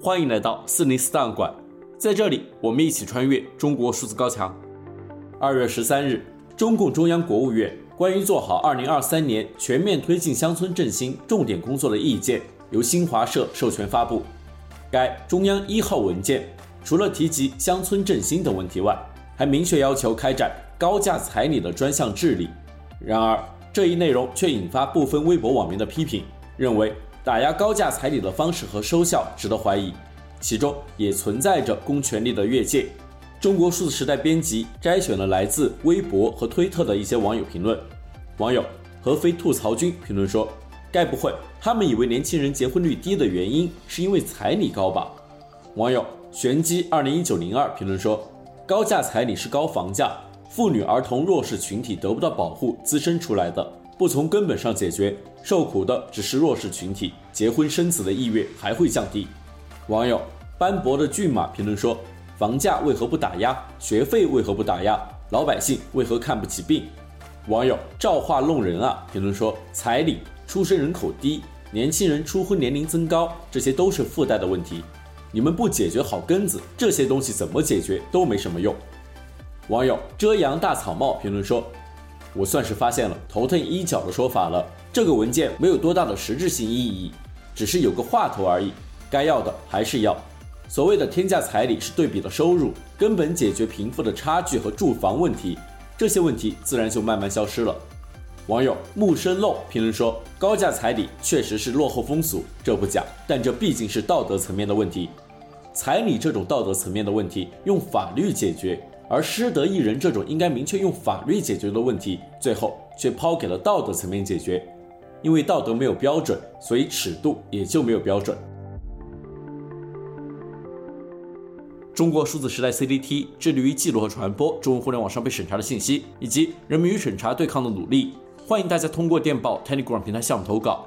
欢迎来到四零四档案馆，在这里我们一起穿越中国数字高墙。二月十三日，中共中央国务院关于做好二零二三年全面推进乡村振兴重点工作的意见由新华社授权发布。该中央一号文件除了提及乡村振兴等问题外，还明确要求开展高价彩礼的专项治理。然而，这一内容却引发部分微博网民的批评，认为打压高价彩礼的方式和收效值得怀疑，其中也存在着公权力的越界。中国数字时代编辑摘选了来自微博和推特的一些网友评论。网友合肥吐槽君评论说：“该不会他们以为年轻人结婚率低的原因是因为彩礼高吧？”网友玄机二零一九零二评论说：“高价彩礼是高房价。”妇女、儿童、弱势群体得不到保护滋生出来的，不从根本上解决，受苦的只是弱势群体，结婚生子的意愿还会降低。网友斑驳的骏马评论说：“房价为何不打压？学费为何不打压？老百姓为何看不起病？”网友造化弄人啊！评论说：“彩礼、出生人口低、年轻人初婚年龄增高，这些都是附带的问题。你们不解决好根子，这些东西怎么解决都没什么用。”网友遮阳大草帽评论说：“我算是发现了头疼医脚的说法了。这个文件没有多大的实质性意义，只是有个话头而已。该要的还是要。所谓的天价彩礼是对比的收入，根本解决贫富的差距和住房问题，这些问题自然就慢慢消失了。”网友木生漏评论说：“高价彩礼确实是落后风俗，这不假，但这毕竟是道德层面的问题。彩礼这种道德层面的问题，用法律解决。”而失德艺人这种应该明确用法律解决的问题，最后却抛给了道德层面解决，因为道德没有标准，所以尺度也就没有标准。中国数字时代 CDT 致力于记录和传播中文互联网上被审查的信息，以及人民与审查对抗的努力。欢迎大家通过电报 Telegram 平台项目投稿。